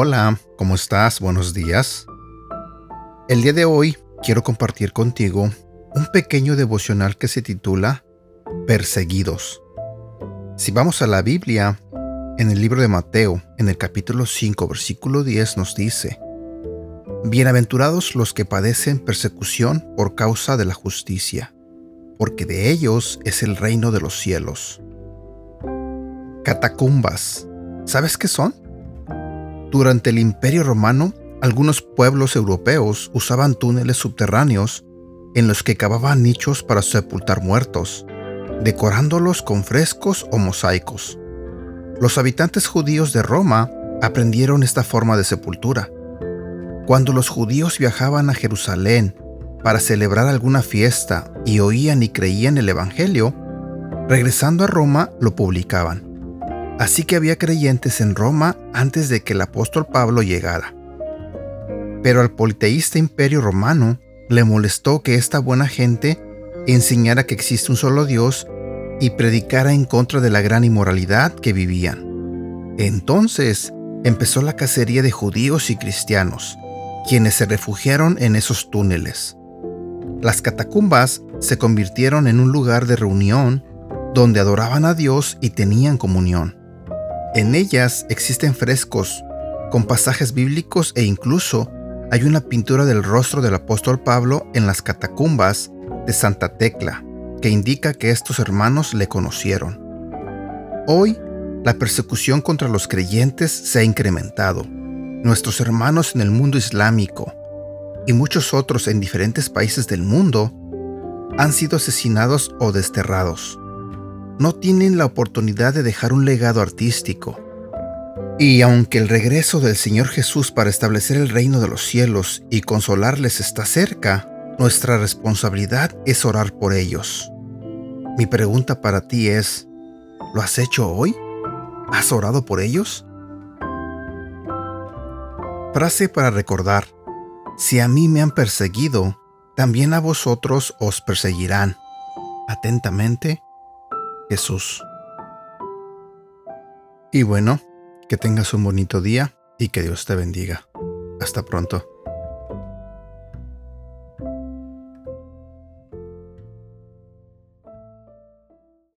Hola, ¿cómo estás? Buenos días. El día de hoy quiero compartir contigo un pequeño devocional que se titula Perseguidos. Si vamos a la Biblia, en el libro de Mateo, en el capítulo 5, versículo 10 nos dice, Bienaventurados los que padecen persecución por causa de la justicia, porque de ellos es el reino de los cielos. Catacumbas. ¿Sabes qué son? Durante el Imperio Romano, algunos pueblos europeos usaban túneles subterráneos en los que cavaban nichos para sepultar muertos, decorándolos con frescos o mosaicos. Los habitantes judíos de Roma aprendieron esta forma de sepultura. Cuando los judíos viajaban a Jerusalén para celebrar alguna fiesta y oían y creían el Evangelio, regresando a Roma lo publicaban. Así que había creyentes en Roma antes de que el apóstol Pablo llegara. Pero al politeísta imperio romano le molestó que esta buena gente enseñara que existe un solo Dios y predicara en contra de la gran inmoralidad que vivían. Entonces empezó la cacería de judíos y cristianos, quienes se refugiaron en esos túneles. Las catacumbas se convirtieron en un lugar de reunión donde adoraban a Dios y tenían comunión. En ellas existen frescos con pasajes bíblicos e incluso hay una pintura del rostro del apóstol Pablo en las catacumbas de Santa Tecla, que indica que estos hermanos le conocieron. Hoy, la persecución contra los creyentes se ha incrementado. Nuestros hermanos en el mundo islámico y muchos otros en diferentes países del mundo han sido asesinados o desterrados no tienen la oportunidad de dejar un legado artístico. Y aunque el regreso del Señor Jesús para establecer el reino de los cielos y consolarles está cerca, nuestra responsabilidad es orar por ellos. Mi pregunta para ti es, ¿lo has hecho hoy? ¿Has orado por ellos? Frase para recordar, si a mí me han perseguido, también a vosotros os perseguirán. Atentamente, Jesús. Y bueno, que tengas un bonito día y que Dios te bendiga. Hasta pronto.